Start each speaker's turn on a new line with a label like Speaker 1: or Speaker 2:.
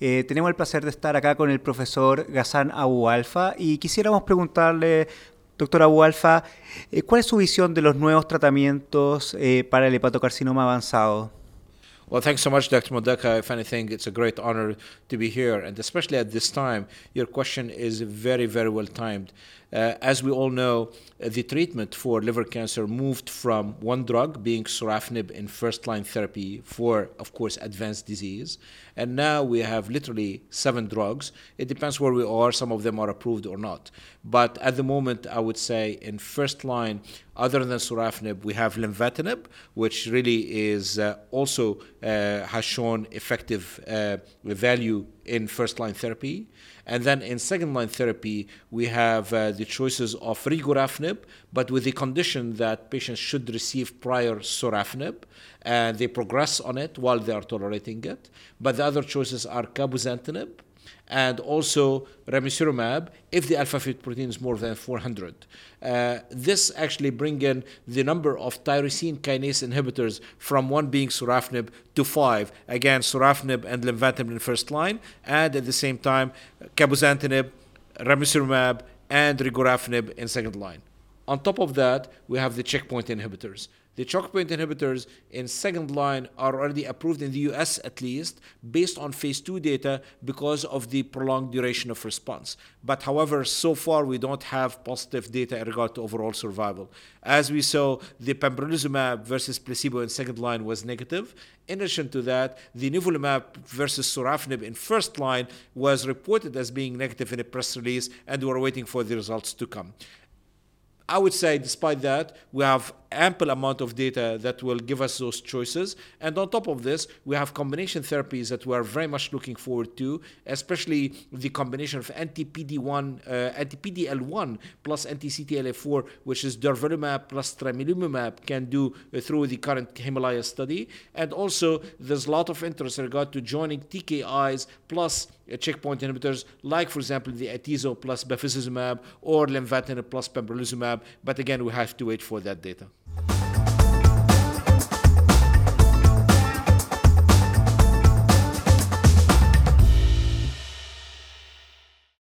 Speaker 1: Eh, tenemos el placer de estar acá con el profesor Ghassan Abu Alfa y quisiéramos preguntarle, doctor Abu Alfa, eh, ¿cuál es su visión de los nuevos tratamientos eh, para el hepatocarcinoma avanzado?
Speaker 2: Well, thanks so much, Dr. Modeka. If anything, it's a great honor to be here, and especially at this time, your question is very, very well timed. Uh, as we all know, uh, the treatment for liver cancer moved from one drug, being sorafenib, in first line therapy for, of course, advanced disease. And now we have literally seven drugs. It depends where we are. Some of them are approved or not. But at the moment, I would say in first line, other than sorafenib, we have lenvatinib, which really is uh, also uh, has shown effective uh, value in first line therapy. And then in second line therapy, we have uh, the choices of regorafenib, but with the condition that patients should receive prior sorafenib and they progress on it while they are tolerating it. But the other choices are cabozantinib and also ramucirumab if the alpha fetoprotein is more than 400. Uh, this actually bring in the number of tyrosine kinase inhibitors from one being sorafenib to five. Again, sorafenib and lenvatinib in first line, and at the same time, cabozantinib, ramucirumab, and regorafenib in second line. On top of that, we have the checkpoint inhibitors. The checkpoint inhibitors in second line are already approved in the US at least based on phase 2 data because of the prolonged duration of response. But however, so far we don't have positive data in regard to overall survival. As we saw, the pembrolizumab versus placebo in second line was negative. In addition to that, the nivolumab versus sorafenib in first line was reported as being negative in a press release, and we're waiting for the results to come. I would say, despite that, we have ample amount of data that will give us those choices. And on top of this, we have combination therapies that we are very much looking forward to, especially the combination of anti-PD1, uh, anti-PDL1 plus anti-CTLA4, which is durvalumab plus tremelimumab can do uh, through the current Himalaya study. And also, there's a lot of interest in regard to joining TKIs plus uh, checkpoint inhibitors, like, for example, the atezo plus bevacizumab or lenvatinib plus pembrolizumab. But again, we have to wait for that data.